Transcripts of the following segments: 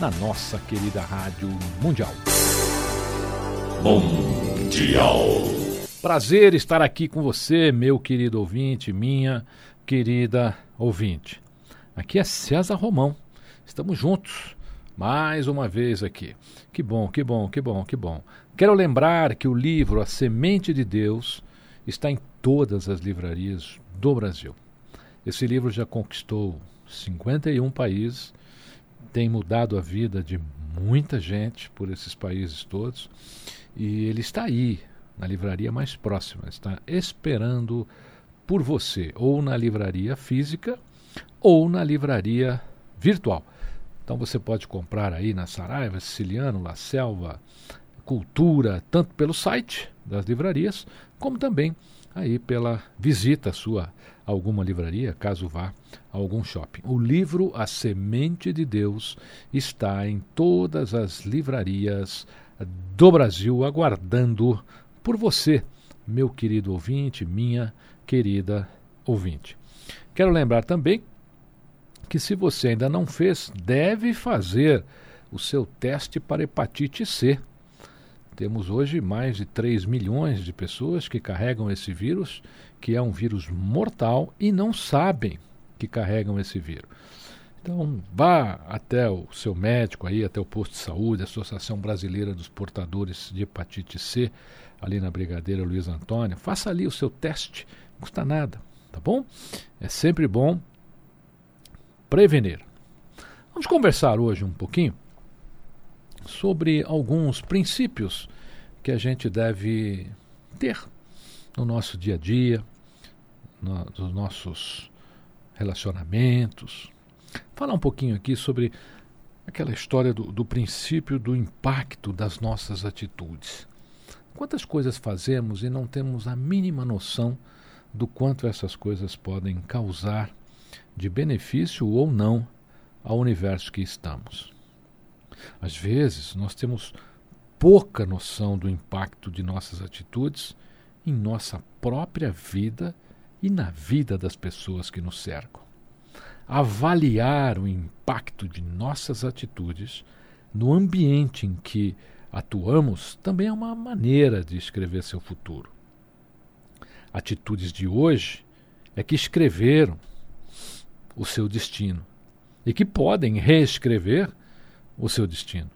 na nossa querida Rádio Mundial. Mundial. Prazer estar aqui com você, meu querido ouvinte, minha querida ouvinte. Aqui é César Romão. Estamos juntos mais uma vez aqui. Que bom, que bom, que bom, que bom. Quero lembrar que o livro A Semente de Deus está em todas as livrarias do Brasil. Esse livro já conquistou 51 países, tem mudado a vida de muita gente por esses países todos e ele está aí, na livraria mais próxima, está esperando por você, ou na livraria física ou na livraria virtual. Então você pode comprar aí na Saraiva, Siciliano, La Selva, Cultura, tanto pelo site das livrarias, como também aí pela visita sua alguma livraria, caso vá a algum shopping. O livro A Semente de Deus está em todas as livrarias do Brasil, aguardando por você, meu querido ouvinte, minha querida ouvinte. Quero lembrar também que se você ainda não fez, deve fazer o seu teste para hepatite C. Temos hoje mais de 3 milhões de pessoas que carregam esse vírus, que é um vírus mortal e não sabem que carregam esse vírus. Então, vá até o seu médico aí, até o posto de saúde, a Associação Brasileira dos Portadores de Hepatite C, ali na Brigadeira Luiz Antônio, faça ali o seu teste, não custa nada, tá bom? É sempre bom prevenir. Vamos conversar hoje um pouquinho sobre alguns princípios que a gente deve ter no nosso dia a dia, no, nos nossos relacionamentos. Falar um pouquinho aqui sobre aquela história do, do princípio do impacto das nossas atitudes. Quantas coisas fazemos e não temos a mínima noção do quanto essas coisas podem causar de benefício ou não ao universo que estamos. Às vezes, nós temos pouca noção do impacto de nossas atitudes em nossa própria vida e na vida das pessoas que nos cercam. Avaliar o impacto de nossas atitudes no ambiente em que atuamos também é uma maneira de escrever seu futuro. Atitudes de hoje é que escreveram o seu destino e que podem reescrever o seu destino.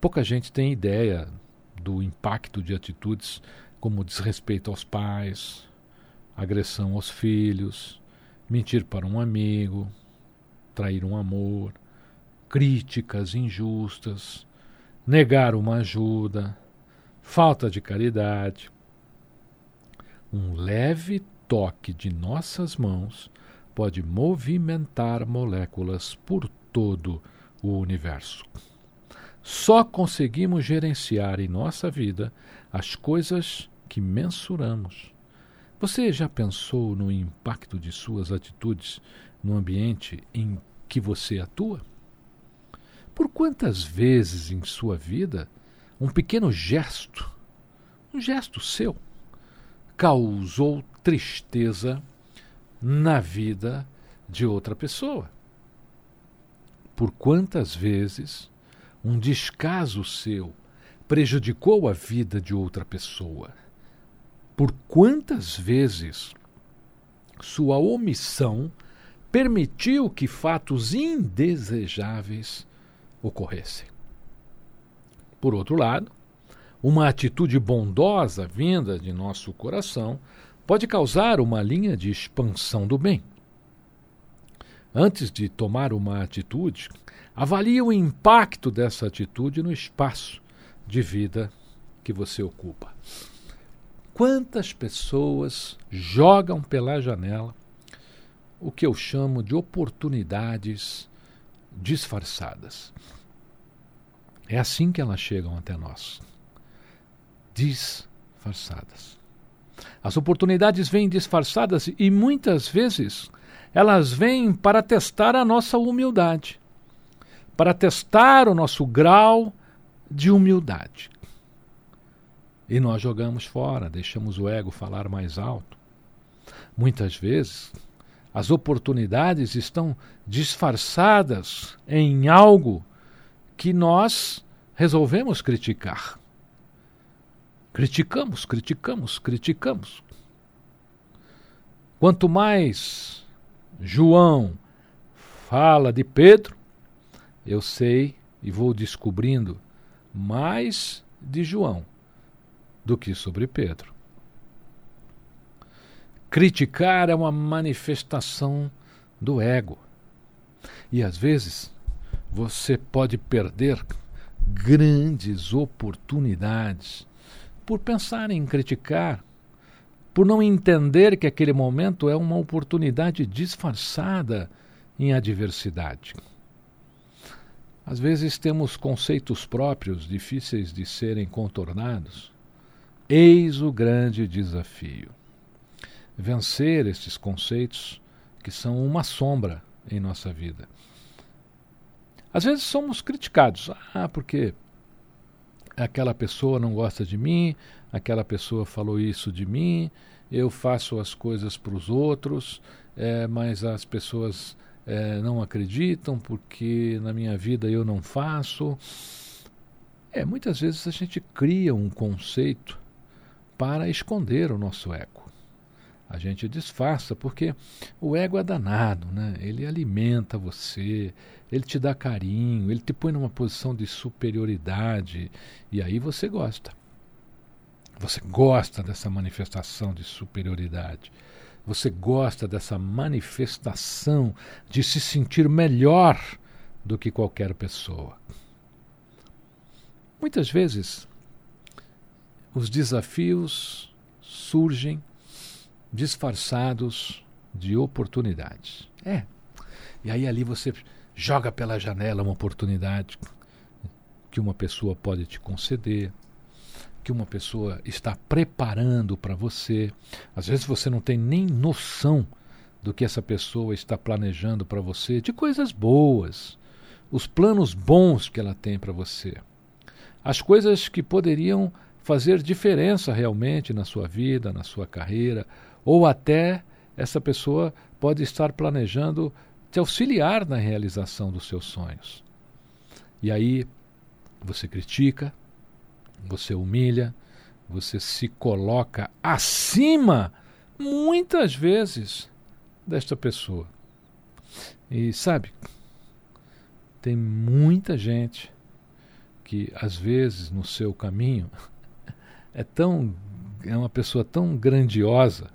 Pouca gente tem ideia do impacto de atitudes como desrespeito aos pais, agressão aos filhos, mentir para um amigo, trair um amor, críticas injustas, negar uma ajuda, falta de caridade. Um leve toque de nossas mãos pode movimentar moléculas por todo o universo. Só conseguimos gerenciar em nossa vida as coisas que mensuramos. Você já pensou no impacto de suas atitudes no ambiente em que você atua? Por quantas vezes em sua vida um pequeno gesto, um gesto seu, causou tristeza na vida de outra pessoa. Por quantas vezes um descaso seu prejudicou a vida de outra pessoa? Por quantas vezes sua omissão permitiu que fatos indesejáveis ocorressem? Por outro lado, uma atitude bondosa vinda de nosso coração pode causar uma linha de expansão do bem. Antes de tomar uma atitude, avalie o impacto dessa atitude no espaço de vida que você ocupa. Quantas pessoas jogam pela janela o que eu chamo de oportunidades disfarçadas? É assim que elas chegam até nós. Disfarçadas. As oportunidades vêm disfarçadas e muitas vezes elas vêm para testar a nossa humildade, para testar o nosso grau de humildade. E nós jogamos fora, deixamos o ego falar mais alto. Muitas vezes, as oportunidades estão disfarçadas em algo que nós resolvemos criticar. Criticamos, criticamos, criticamos. Quanto mais João fala de Pedro, eu sei e vou descobrindo mais de João do que sobre Pedro. Criticar é uma manifestação do ego. E às vezes você pode perder grandes oportunidades por pensar em criticar, por não entender que aquele momento é uma oportunidade disfarçada em adversidade. Às vezes temos conceitos próprios difíceis de serem contornados. Eis o grande desafio. Vencer estes conceitos que são uma sombra em nossa vida. Às vezes somos criticados. Ah, porque aquela pessoa não gosta de mim, aquela pessoa falou isso de mim, eu faço as coisas para os outros, é, mas as pessoas é, não acreditam porque na minha vida eu não faço. É, muitas vezes a gente cria um conceito para esconder o nosso ego a gente disfarça, porque o ego é danado, né? Ele alimenta você, ele te dá carinho, ele te põe numa posição de superioridade e aí você gosta. Você gosta dessa manifestação de superioridade. Você gosta dessa manifestação de se sentir melhor do que qualquer pessoa. Muitas vezes os desafios surgem disfarçados de oportunidades. É. E aí ali você joga pela janela uma oportunidade que uma pessoa pode te conceder, que uma pessoa está preparando para você. Às vezes você não tem nem noção do que essa pessoa está planejando para você, de coisas boas, os planos bons que ela tem para você, as coisas que poderiam fazer diferença realmente na sua vida, na sua carreira, ou até essa pessoa pode estar planejando te auxiliar na realização dos seus sonhos. E aí você critica, você humilha, você se coloca acima, muitas vezes, desta pessoa. E sabe, tem muita gente que às vezes no seu caminho é tão é uma pessoa tão grandiosa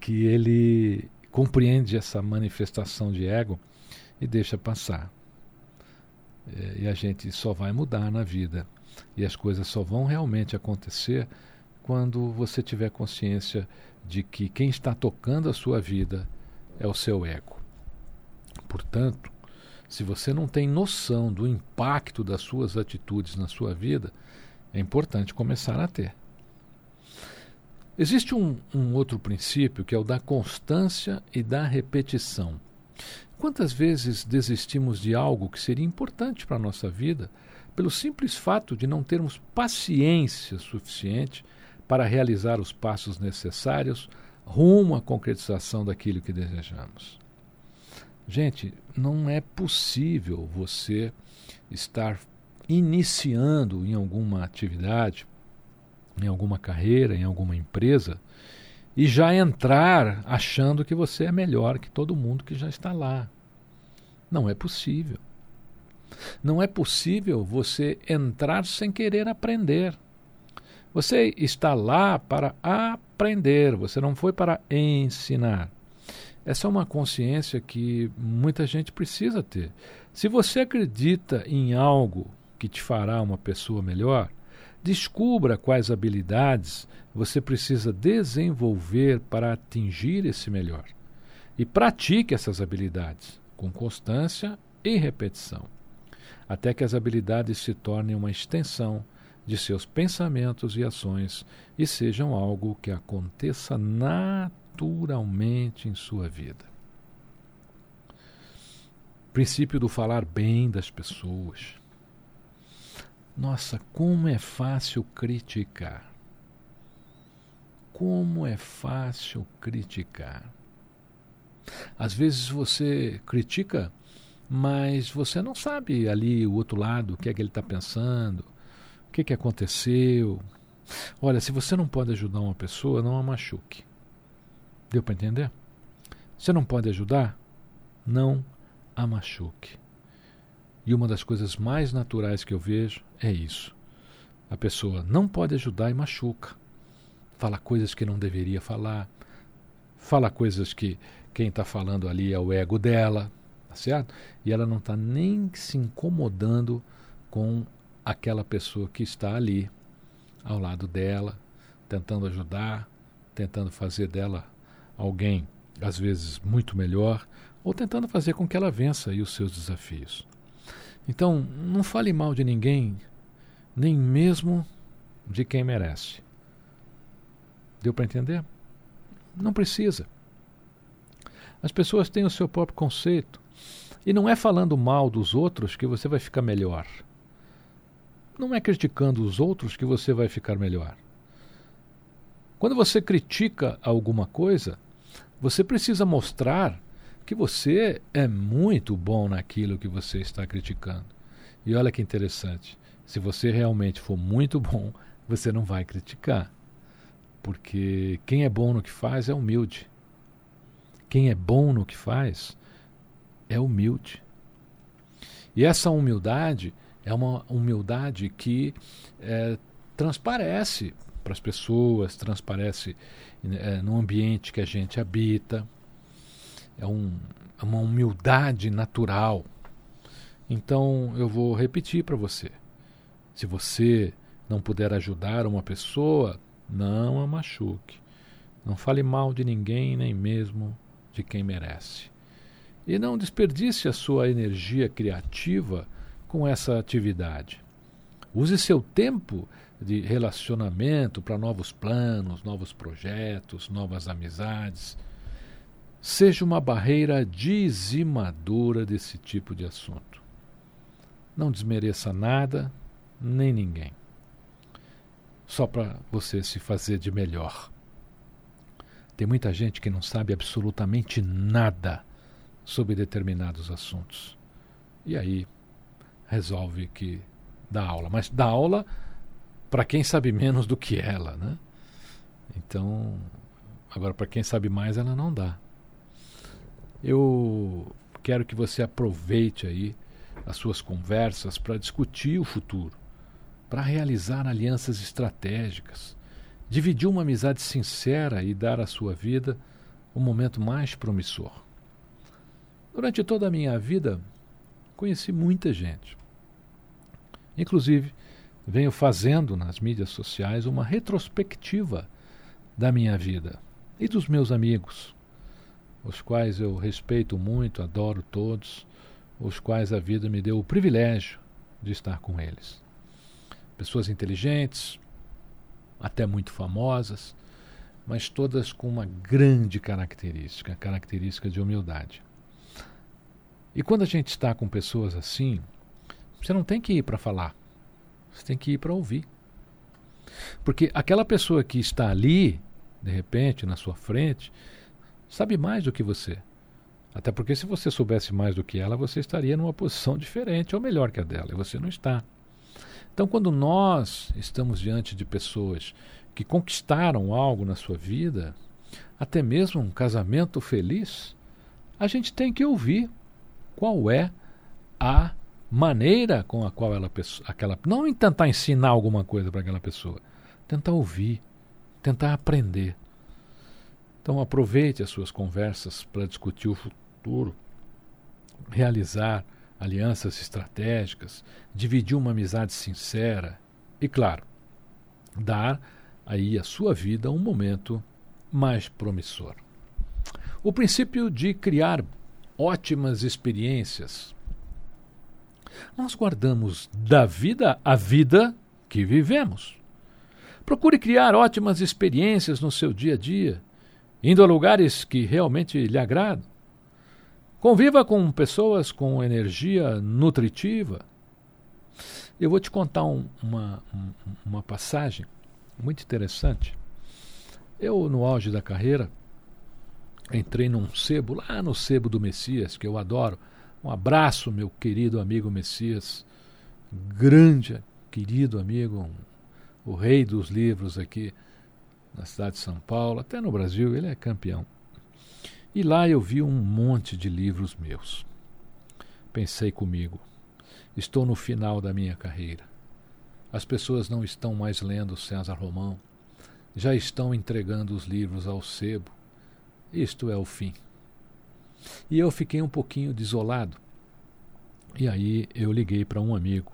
que ele compreende essa manifestação de ego e deixa passar. É, e a gente só vai mudar na vida. E as coisas só vão realmente acontecer quando você tiver consciência de que quem está tocando a sua vida é o seu ego. Portanto, se você não tem noção do impacto das suas atitudes na sua vida, é importante começar a ter. Existe um, um outro princípio que é o da constância e da repetição. Quantas vezes desistimos de algo que seria importante para a nossa vida pelo simples fato de não termos paciência suficiente para realizar os passos necessários rumo à concretização daquilo que desejamos? Gente, não é possível você estar iniciando em alguma atividade, em alguma carreira, em alguma empresa, e já entrar achando que você é melhor que todo mundo que já está lá. Não é possível. Não é possível você entrar sem querer aprender. Você está lá para aprender, você não foi para ensinar. Essa é uma consciência que muita gente precisa ter. Se você acredita em algo que te fará uma pessoa melhor, descubra quais habilidades você precisa desenvolver para atingir esse melhor. E pratique essas habilidades com constância e repetição, até que as habilidades se tornem uma extensão de seus pensamentos e ações e sejam algo que aconteça naturalmente em sua vida. Princípio do falar bem das pessoas. Nossa, como é fácil criticar. Como é fácil criticar. Às vezes você critica, mas você não sabe ali o outro lado, o que é que ele está pensando, o que, que aconteceu? Olha, se você não pode ajudar uma pessoa, não a machuque. Deu para entender? Você não pode ajudar? Não a machuque. E uma das coisas mais naturais que eu vejo é isso. A pessoa não pode ajudar e machuca. Fala coisas que não deveria falar. Fala coisas que quem está falando ali é o ego dela, certo? E ela não está nem se incomodando com aquela pessoa que está ali ao lado dela, tentando ajudar, tentando fazer dela alguém, às vezes, muito melhor, ou tentando fazer com que ela vença os seus desafios. Então, não fale mal de ninguém, nem mesmo de quem merece. Deu para entender? Não precisa. As pessoas têm o seu próprio conceito. E não é falando mal dos outros que você vai ficar melhor. Não é criticando os outros que você vai ficar melhor. Quando você critica alguma coisa, você precisa mostrar que você é muito bom naquilo que você está criticando. E olha que interessante, se você realmente for muito bom, você não vai criticar. Porque quem é bom no que faz é humilde. Quem é bom no que faz é humilde. E essa humildade é uma humildade que é, transparece para as pessoas, transparece é, no ambiente que a gente habita. É, um, é uma humildade natural. Então eu vou repetir para você. Se você não puder ajudar uma pessoa, não a machuque. Não fale mal de ninguém, nem mesmo de quem merece. E não desperdice a sua energia criativa com essa atividade. Use seu tempo de relacionamento para novos planos, novos projetos, novas amizades. Seja uma barreira dizimadora desse tipo de assunto. Não desmereça nada, nem ninguém. Só para você se fazer de melhor. Tem muita gente que não sabe absolutamente nada sobre determinados assuntos. E aí resolve que dá aula, mas dá aula para quem sabe menos do que ela, né? Então, agora para quem sabe mais ela não dá. Eu quero que você aproveite aí as suas conversas para discutir o futuro, para realizar alianças estratégicas, dividir uma amizade sincera e dar à sua vida o um momento mais promissor. Durante toda a minha vida, conheci muita gente. Inclusive, venho fazendo nas mídias sociais uma retrospectiva da minha vida e dos meus amigos, os quais eu respeito muito, adoro todos, os quais a vida me deu o privilégio de estar com eles. Pessoas inteligentes, até muito famosas, mas todas com uma grande característica, característica de humildade. E quando a gente está com pessoas assim, você não tem que ir para falar. Você tem que ir para ouvir. Porque aquela pessoa que está ali, de repente, na sua frente, sabe mais do que você. Até porque se você soubesse mais do que ela, você estaria numa posição diferente ou melhor que a dela, e você não está. Então, quando nós estamos diante de pessoas que conquistaram algo na sua vida, até mesmo um casamento feliz, a gente tem que ouvir qual é a maneira com a qual ela aquela não tentar ensinar alguma coisa para aquela pessoa, tentar ouvir, tentar aprender. Então aproveite as suas conversas para discutir o futuro, realizar alianças estratégicas, dividir uma amizade sincera e claro, dar aí a sua vida um momento mais promissor. O princípio de criar ótimas experiências. Nós guardamos da vida a vida que vivemos. Procure criar ótimas experiências no seu dia a dia, indo a lugares que realmente lhe agradam. Conviva com pessoas com energia nutritiva. Eu vou te contar um, uma, uma passagem muito interessante. Eu, no auge da carreira, entrei num sebo, lá no sebo do Messias, que eu adoro. Um abraço, meu querido amigo Messias, grande, querido amigo, o rei dos livros aqui na cidade de São Paulo, até no Brasil, ele é campeão. E lá eu vi um monte de livros meus. Pensei comigo, estou no final da minha carreira. As pessoas não estão mais lendo César Romão, já estão entregando os livros ao sebo. Isto é o fim. E eu fiquei um pouquinho desolado. E aí eu liguei para um amigo,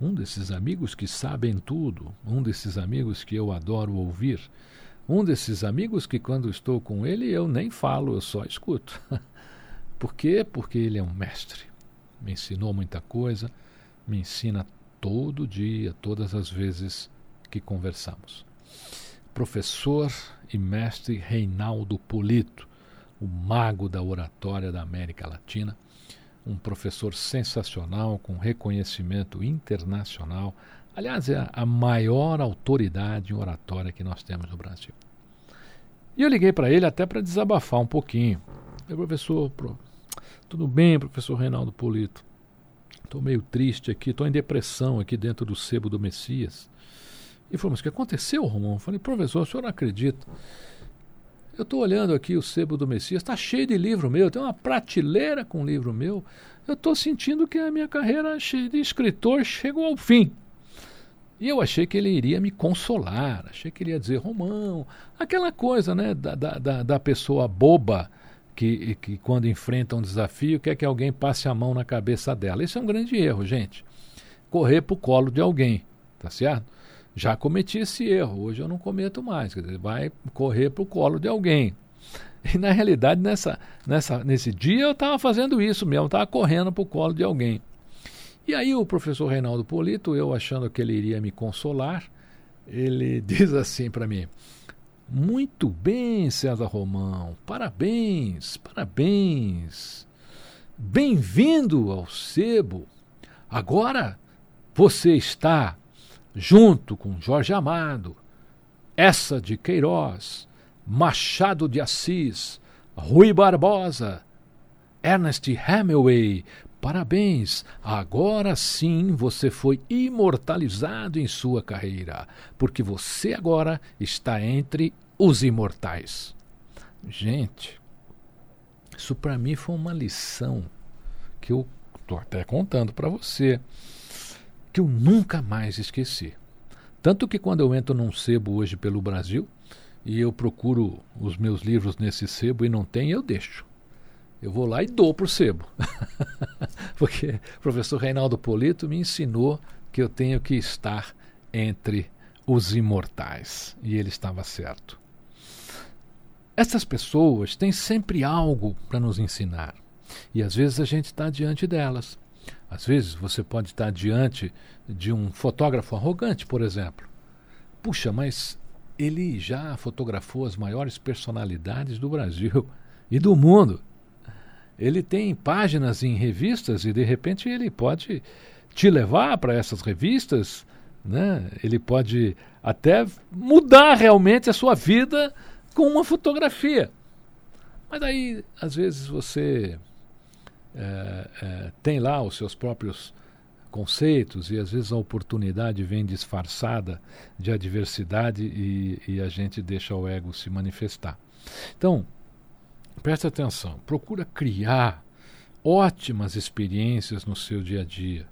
um desses amigos que sabem tudo, um desses amigos que eu adoro ouvir, um desses amigos que quando estou com ele eu nem falo, eu só escuto. Por quê? Porque ele é um mestre. Me ensinou muita coisa, me ensina todo dia, todas as vezes que conversamos professor e mestre Reinaldo Polito, o mago da oratória da América Latina, um professor sensacional, com reconhecimento internacional. Aliás, é a maior autoridade em oratória que nós temos no Brasil. E eu liguei para ele até para desabafar um pouquinho. Eu, professor, pro... tudo bem, professor Reinaldo Polito? Estou meio triste aqui, estou em depressão aqui dentro do sebo do Messias. E falou, mas o que aconteceu, Romão? Eu falei, professor, o senhor não acredita. Eu estou olhando aqui o sebo do Messias, está cheio de livro meu, tem uma prateleira com livro meu. Eu estou sentindo que a minha carreira de escritor chegou ao fim. E eu achei que ele iria me consolar, achei que ele ia dizer, Romão, aquela coisa né, da, da, da pessoa boba que, que quando enfrenta um desafio quer que alguém passe a mão na cabeça dela. Isso é um grande erro, gente. Correr para o colo de alguém, tá certo? Já cometi esse erro, hoje eu não cometo mais. Quer dizer, vai correr para o colo de alguém. E na realidade, nessa, nessa, nesse dia eu estava fazendo isso mesmo, estava correndo para o colo de alguém. E aí o professor Reinaldo Polito, eu achando que ele iria me consolar, ele diz assim para mim: Muito bem, César Romão, parabéns, parabéns. Bem-vindo ao sebo. Agora você está junto com Jorge Amado, essa de Queiroz, Machado de Assis, Rui Barbosa, Ernest Hemingway. Parabéns! Agora sim você foi imortalizado em sua carreira, porque você agora está entre os imortais. Gente, isso para mim foi uma lição que eu estou até contando para você que eu nunca mais esqueci. Tanto que quando eu entro num sebo hoje pelo Brasil e eu procuro os meus livros nesse sebo e não tem, eu deixo. Eu vou lá e dou para o sebo. Porque o professor Reinaldo Polito me ensinou que eu tenho que estar entre os imortais. E ele estava certo. Essas pessoas têm sempre algo para nos ensinar. E às vezes a gente está diante delas. Às vezes você pode estar diante de um fotógrafo arrogante, por exemplo. Puxa, mas ele já fotografou as maiores personalidades do Brasil e do mundo. Ele tem páginas em revistas e de repente ele pode te levar para essas revistas, né? Ele pode até mudar realmente a sua vida com uma fotografia. Mas aí, às vezes, você é, é, tem lá os seus próprios conceitos e às vezes a oportunidade vem disfarçada de adversidade e, e a gente deixa o ego se manifestar. Então, preste atenção, procura criar ótimas experiências no seu dia a dia.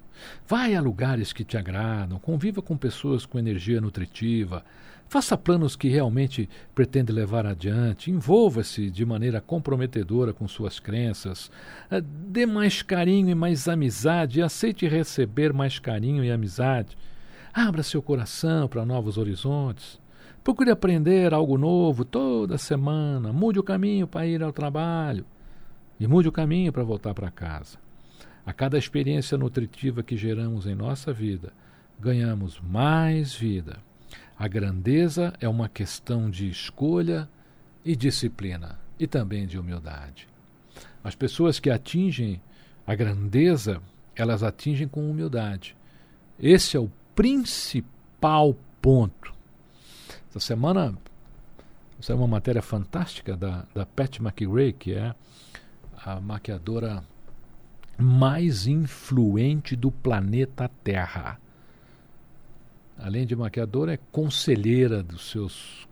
Vai a lugares que te agradam, conviva com pessoas com energia nutritiva, faça planos que realmente pretende levar adiante, envolva-se de maneira comprometedora com suas crenças, eh, dê mais carinho e mais amizade, aceite receber mais carinho e amizade. Abra seu coração para novos horizontes. Procure aprender algo novo toda semana, mude o caminho para ir ao trabalho e mude o caminho para voltar para casa. A cada experiência nutritiva que geramos em nossa vida, ganhamos mais vida. A grandeza é uma questão de escolha e disciplina, e também de humildade. As pessoas que atingem a grandeza, elas atingem com humildade. Esse é o principal ponto. Essa semana saiu uma matéria fantástica da, da Pat McRae, que é a maquiadora mais influente do planeta Terra. Além de maquiadora, é conselheira dos seus,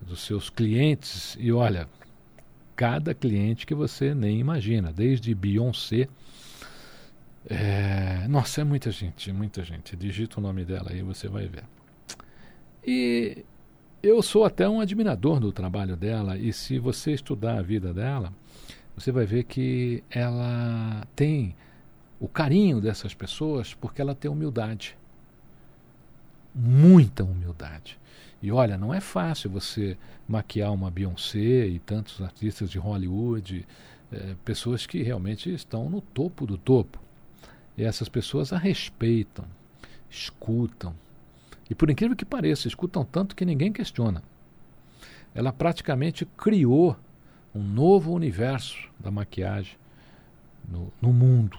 dos seus clientes. E olha, cada cliente que você nem imagina, desde Beyoncé. É, nossa, é muita gente, muita gente. Digita o nome dela aí, você vai ver. E eu sou até um admirador do trabalho dela, e se você estudar a vida dela, você vai ver que ela tem o carinho dessas pessoas porque ela tem humildade. Muita humildade. E olha, não é fácil você maquiar uma Beyoncé e tantos artistas de Hollywood, é, pessoas que realmente estão no topo do topo. E essas pessoas a respeitam, escutam. E por incrível que pareça, escutam tanto que ninguém questiona. Ela praticamente criou um novo universo da maquiagem no, no mundo.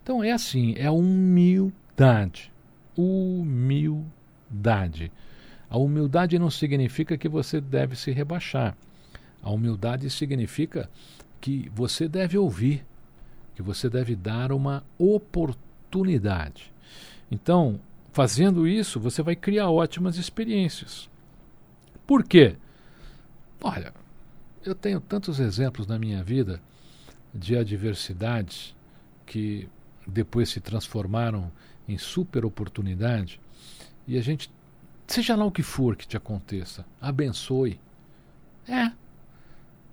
Então é assim, é humildade. Humildade. A humildade não significa que você deve se rebaixar. A humildade significa que você deve ouvir, que você deve dar uma oportunidade. Então, fazendo isso, você vai criar ótimas experiências. Por quê? Olha, eu tenho tantos exemplos na minha vida de adversidades que depois se transformaram em super oportunidade e a gente, seja lá o que for que te aconteça, abençoe. É.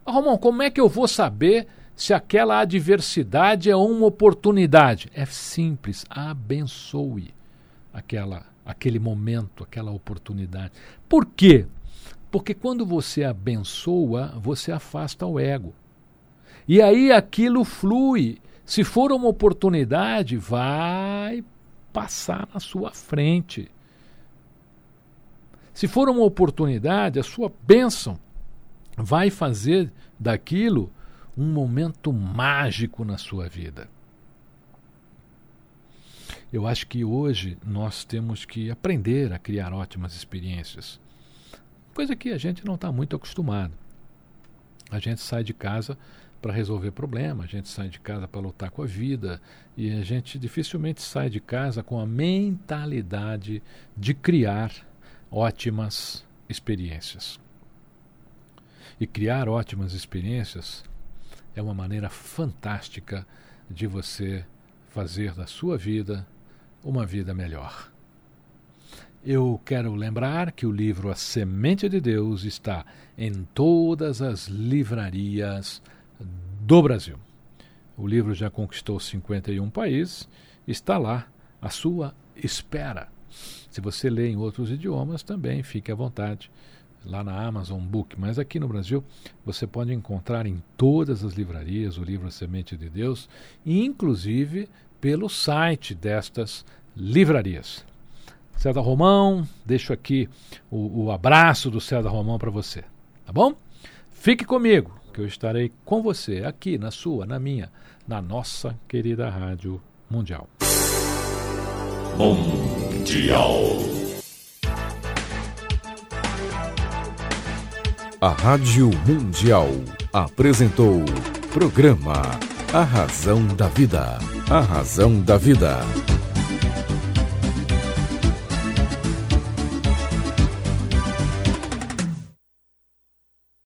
Romão, como é que eu vou saber se aquela adversidade é uma oportunidade? É simples, abençoe aquela, aquele momento, aquela oportunidade. Por quê? Porque quando você abençoa, você afasta o ego. E aí aquilo flui. Se for uma oportunidade, vai passar na sua frente. Se for uma oportunidade, a sua bênção vai fazer daquilo um momento mágico na sua vida. Eu acho que hoje nós temos que aprender a criar ótimas experiências coisa que a gente não está muito acostumado. A gente sai de casa para resolver problemas, a gente sai de casa para lutar com a vida e a gente dificilmente sai de casa com a mentalidade de criar ótimas experiências. E criar ótimas experiências é uma maneira fantástica de você fazer da sua vida uma vida melhor. Eu quero lembrar que o livro A Semente de Deus está em todas as livrarias do Brasil. O livro já conquistou 51 países, está lá à sua espera. Se você lê em outros idiomas, também fique à vontade lá na Amazon Book, mas aqui no Brasil você pode encontrar em todas as livrarias o livro A Semente de Deus, inclusive pelo site destas livrarias. César Romão, deixo aqui o, o abraço do César Romão para você, tá bom? Fique comigo, que eu estarei com você aqui na sua, na minha, na nossa querida Rádio Mundial. Mundial. A Rádio Mundial apresentou Programa A Razão da Vida. A Razão da Vida.